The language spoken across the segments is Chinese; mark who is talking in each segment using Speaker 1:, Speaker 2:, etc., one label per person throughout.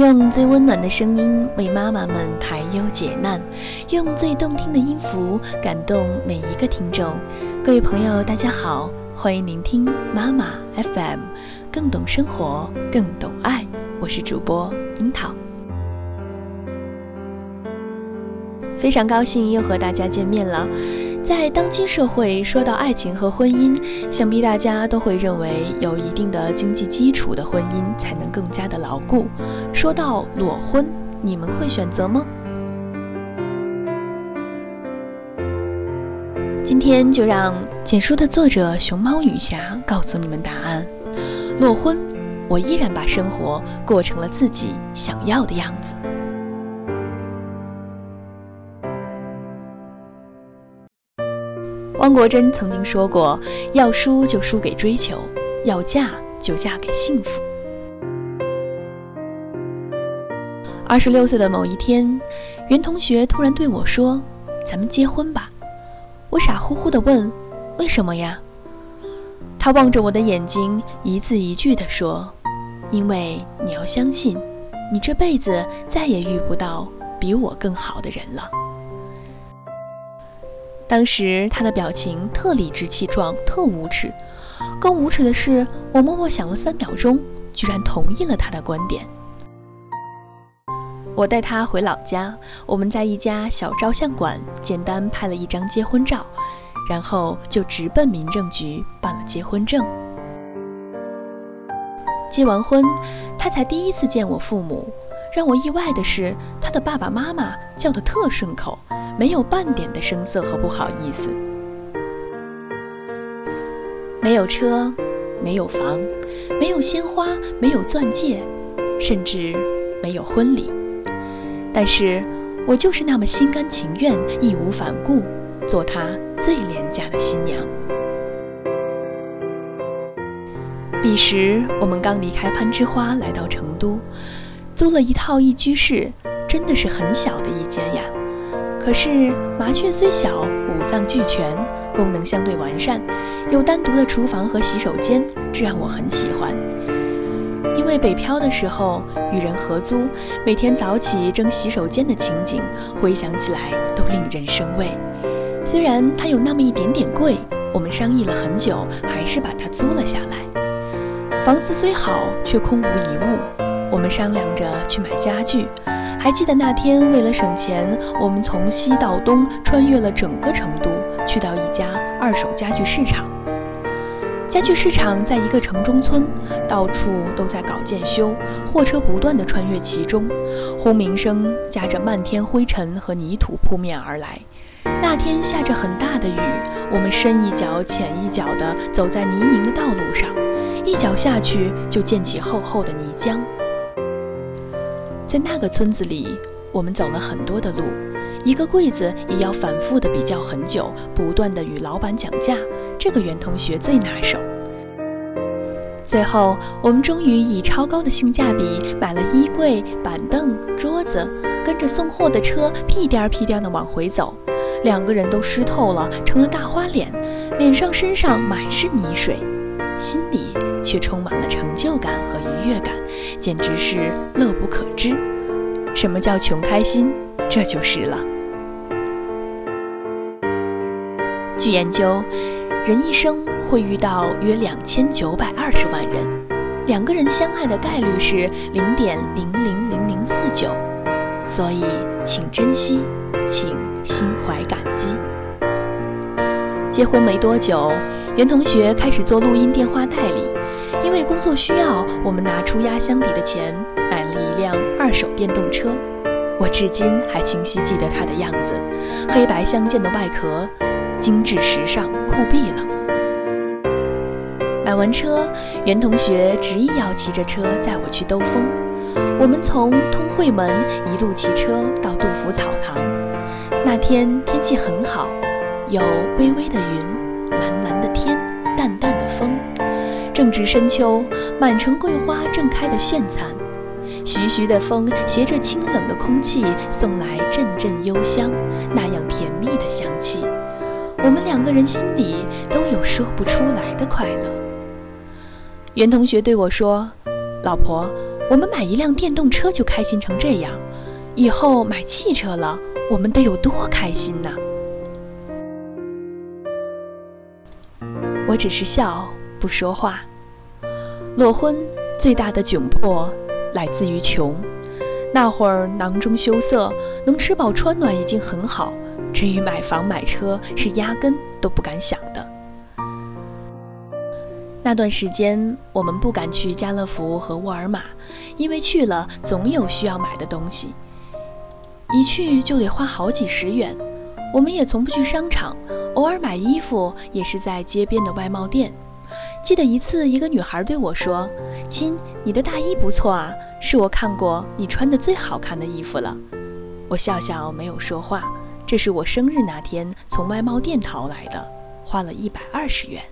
Speaker 1: 用最温暖的声音为妈妈们排忧解难，用最动听的音符感动每一个听众。各位朋友，大家好，欢迎聆听妈妈 FM，更懂生活，更懂爱。我是主播樱桃，非常高兴又和大家见面了。在当今社会，说到爱情和婚姻，想必大家都会认为有一定的经济基础的婚姻才能更加的牢固。说到裸婚，你们会选择吗？今天就让简书的作者熊猫女侠告诉你们答案。裸婚，我依然把生活过成了自己想要的样子。汪国真曾经说过：“要输就输给追求，要嫁就嫁给幸福。”二十六岁的某一天，袁同学突然对我说：“咱们结婚吧。”我傻乎乎地问：“为什么呀？”他望着我的眼睛，一字一句地说：“因为你要相信，你这辈子再也遇不到比我更好的人了。”当时他的表情特理直气壮，特无耻。更无耻的是，我默默想了三秒钟，居然同意了他的观点。我带他回老家，我们在一家小照相馆简单拍了一张结婚照，然后就直奔民政局办了结婚证。结完婚，他才第一次见我父母。让我意外的是，他的爸爸妈妈叫得特顺口，没有半点的生涩和不好意思。没有车，没有房，没有鲜花，没有钻戒，甚至没有婚礼。但是我就是那么心甘情愿、义无反顾，做他最廉价的新娘。彼时我们刚离开攀枝花，来到成都。租了一套一居室，真的是很小的一间呀。可是麻雀虽小，五脏俱全，功能相对完善，有单独的厨房和洗手间，这让我很喜欢。因为北漂的时候与人合租，每天早起争洗手间的情景，回想起来都令人生畏。虽然它有那么一点点贵，我们商议了很久，还是把它租了下来。房子虽好，却空无一物。我们商量着去买家具，还记得那天为了省钱，我们从西到东穿越了整个成都，去到一家二手家具市场。家具市场在一个城中村，到处都在搞建修，货车不断地穿越其中，轰鸣声夹着漫天灰尘和泥土扑面而来。那天下着很大的雨，我们深一脚浅一脚地走在泥泞的道路上，一脚下去就溅起厚厚的泥浆。在那个村子里，我们走了很多的路，一个柜子也要反复的比较很久，不断的与老板讲价。这个袁同学最拿手。最后，我们终于以超高的性价比买了衣柜、板凳、桌子，跟着送货的车屁颠儿屁颠儿的往回走，两个人都湿透了，成了大花脸，脸上身上满是泥水，心里却充满了成就感和愉悦感。简直是乐不可支。什么叫穷开心？这就是了。据研究，人一生会遇到约两千九百二十万人，两个人相爱的概率是零点零零零零四九，所以请珍惜，请心怀感激。结婚没多久，袁同学开始做录音电话代理。因为工作需要，我们拿出压箱底的钱买了一辆二手电动车。我至今还清晰记得它的样子，黑白相间的外壳，精致时尚，酷毙了。买完车，袁同学执意要骑着车载我去兜风。我们从通惠门一路骑车到杜甫草堂。那天天气很好，有微微的云，蓝蓝的天，淡淡的风。正值深秋，满城桂花正开得绚灿，徐徐的风携着清冷的空气送来阵阵幽香，那样甜蜜的香气，我们两个人心里都有说不出来的快乐。袁同学对我说：“老婆，我们买一辆电动车就开心成这样，以后买汽车了，我们得有多开心呢？我只是笑，不说话。裸婚最大的窘迫来自于穷。那会儿囊中羞涩，能吃饱穿暖已经很好，至于买房买车是压根都不敢想的。那段时间，我们不敢去家乐福和沃尔玛，因为去了总有需要买的东西，一去就得花好几十元。我们也从不去商场，偶尔买衣服也是在街边的外贸店。记得一次，一个女孩对我说：“亲，你的大衣不错啊，是我看过你穿的最好看的衣服了。”我笑笑没有说话。这是我生日那天从外贸店淘来的，花了一百二十元。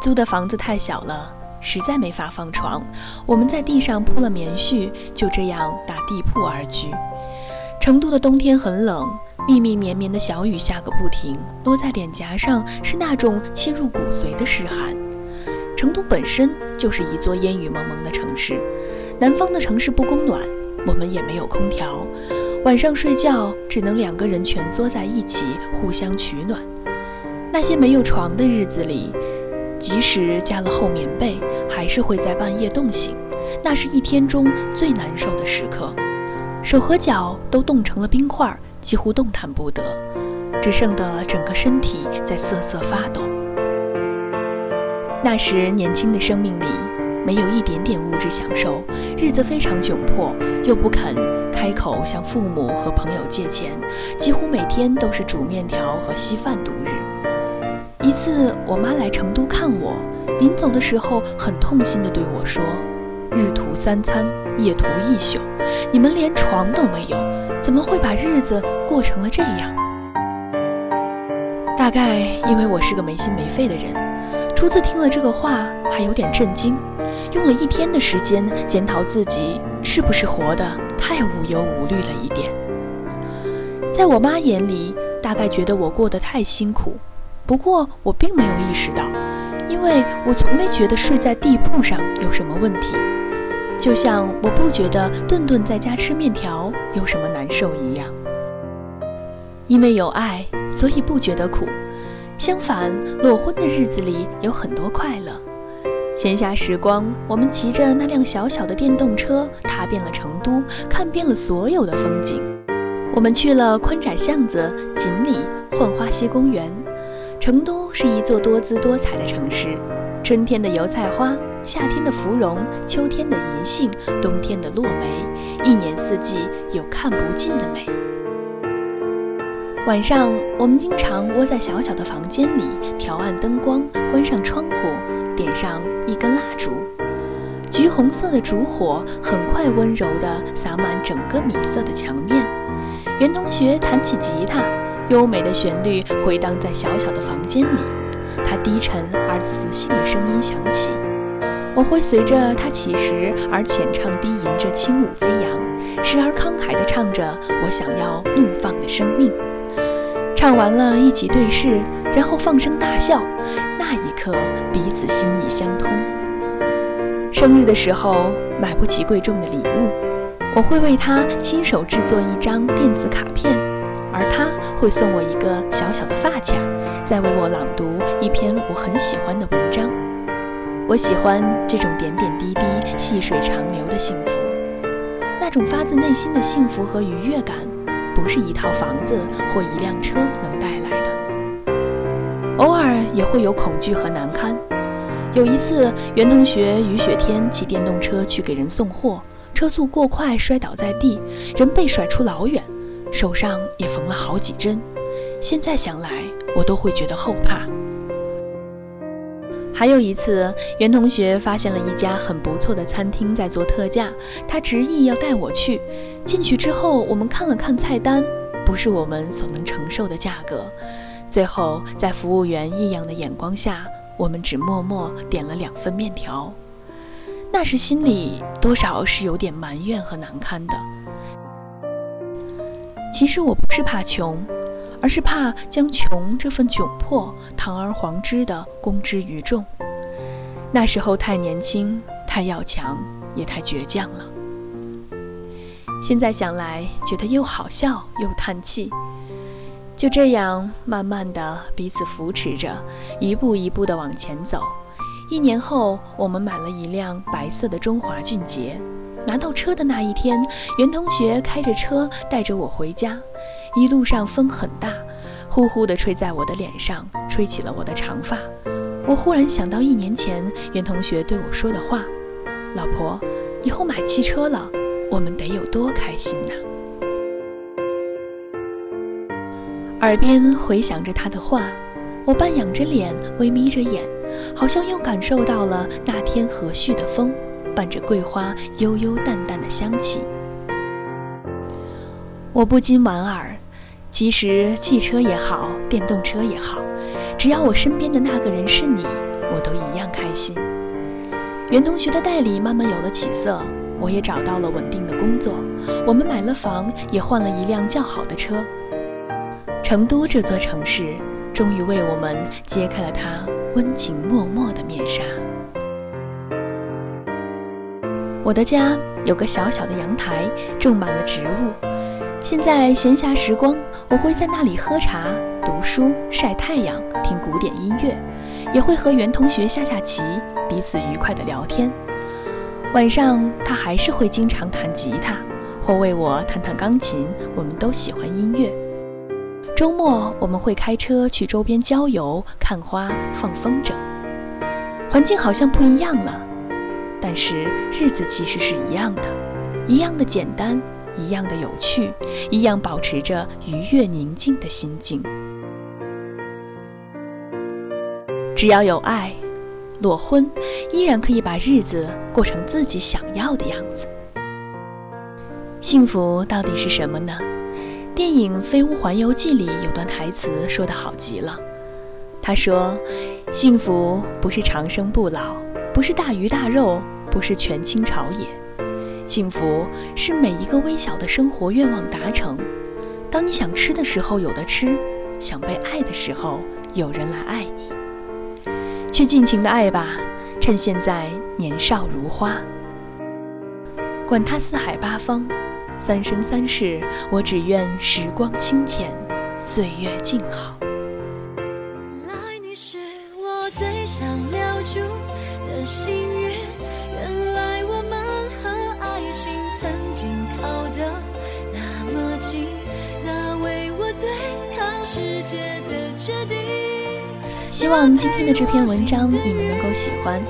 Speaker 1: 租的房子太小了，实在没法放床。我们在地上铺了棉絮，就这样打地铺而居。成都的冬天很冷。密密绵绵的小雨下个不停，落在脸颊上是那种沁入骨髓的湿寒。成都本身就是一座烟雨蒙蒙的城市，南方的城市不供暖，我们也没有空调，晚上睡觉只能两个人蜷缩在一起互相取暖。那些没有床的日子里，即使加了厚棉被，还是会在半夜冻醒，那是一天中最难受的时刻，手和脚都冻成了冰块。几乎动弹不得，只剩得整个身体在瑟瑟发抖。那时年轻的生命里没有一点点物质享受，日子非常窘迫，又不肯开口向父母和朋友借钱，几乎每天都是煮面条和稀饭度日。一次，我妈来成都看我，临走的时候很痛心地对我说：“日图三餐，夜图一宿，你们连床都没有。”怎么会把日子过成了这样？大概因为我是个没心没肺的人，初次听了这个话还有点震惊，用了一天的时间检讨自己是不是活得太无忧无虑了一点。在我妈眼里，大概觉得我过得太辛苦，不过我并没有意识到，因为我从没觉得睡在地铺上有什么问题。就像我不觉得顿顿在家吃面条有什么难受一样，因为有爱，所以不觉得苦。相反，裸婚的日子里有很多快乐。闲暇时光，我们骑着那辆小小的电动车，踏遍了成都，看遍了所有的风景。我们去了宽窄巷子、锦里、浣花溪公园。成都是一座多姿多彩的城市，春天的油菜花。夏天的芙蓉，秋天的银杏，冬天的落梅，一年四季有看不尽的美。晚上，我们经常窝在小小的房间里，调暗灯光，关上窗户，点上一根蜡烛。橘红色的烛火很快温柔地洒满整个米色的墙面。袁同学弹起吉他，优美的旋律回荡在小小的房间里。他低沉而磁性的声音响起。我会随着他起时而浅唱低吟着轻舞飞扬，时而慷慨地唱着我想要怒放的生命。唱完了，一起对视，然后放声大笑。那一刻，彼此心意相通。生日的时候买不起贵重的礼物，我会为他亲手制作一张电子卡片，而他会送我一个小小的发卡，再为我朗读一篇我很喜欢的文章。我喜欢这种点点滴滴、细水长流的幸福，那种发自内心的幸福和愉悦感，不是一套房子或一辆车能带来的。偶尔也会有恐惧和难堪。有一次，袁同学雨雪天骑电动车去给人送货，车速过快摔倒在地，人被甩出老远，手上也缝了好几针。现在想来，我都会觉得后怕。还有一次，袁同学发现了一家很不错的餐厅在做特价，他执意要带我去。进去之后，我们看了看菜单，不是我们所能承受的价格。最后，在服务员异样的眼光下，我们只默默点了两份面条。那时心里多少是有点埋怨和难堪的。其实我不是怕穷。而是怕将穷这份窘迫堂而皇之地公之于众。那时候太年轻，太太要强，也太倔强了。现在想来，觉得又好笑又叹气。就这样，慢慢的彼此扶持着，一步一步的往前走。一年后，我们买了一辆白色的中华骏捷。拿到车的那一天，袁同学开着车带着我回家，一路上风很大，呼呼地吹在我的脸上，吹起了我的长发。我忽然想到一年前袁同学对我说的话：“老婆，以后买汽车了，我们得有多开心呐！”耳边回响着他的话，我半仰着脸，微眯着眼，好像又感受到了那天和煦的风，伴着桂花悠悠淡淡的香气。我不禁莞尔，其实汽车也好，电动车也好，只要我身边的那个人是你，我都一样开心。袁同学的代理慢慢有了起色，我也找到了稳定的工作，我们买了房，也换了一辆较好的车。成都这座城市，终于为我们揭开了它温情脉脉的面纱。我的家有个小小的阳台，种满了植物。现在闲暇时光，我会在那里喝茶、读书、晒太阳、听古典音乐，也会和袁同学下下棋，彼此愉快的聊天。晚上，他还是会经常弹吉他，或为我弹弹钢琴。我们都喜欢音乐。周末我们会开车去周边郊游、看花、放风筝。环境好像不一样了，但是日子其实是一样的，一样的简单，一样的有趣，一样保持着愉悦宁静的心境。只要有爱，裸婚依然可以把日子过成自己想要的样子。幸福到底是什么呢？电影《飞屋环游记》里有段台词说得好极了，他说：“幸福不是长生不老，不是大鱼大肉，不是权倾朝野，幸福是每一个微小的生活愿望达成。当你想吃的时候有的吃，想被爱的时候有人来爱你，去尽情的爱吧，趁现在年少如花，管他四海八方。”三生三世，我只愿时光清浅，岁月静好。原来你是我最想留住的幸运，原来和爱情曾经靠得那么近，那为我对抗世界的决定。希望今天的这篇文章你们能够喜欢。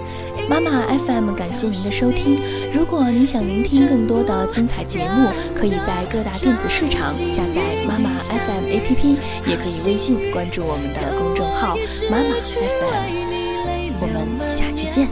Speaker 1: 妈妈 FM 感谢您的收听。如果您想聆听更多的精彩节目，可以在各大电子市场下载妈妈 FM APP，也可以微信关注我们的公众号妈妈 FM。我们下期见。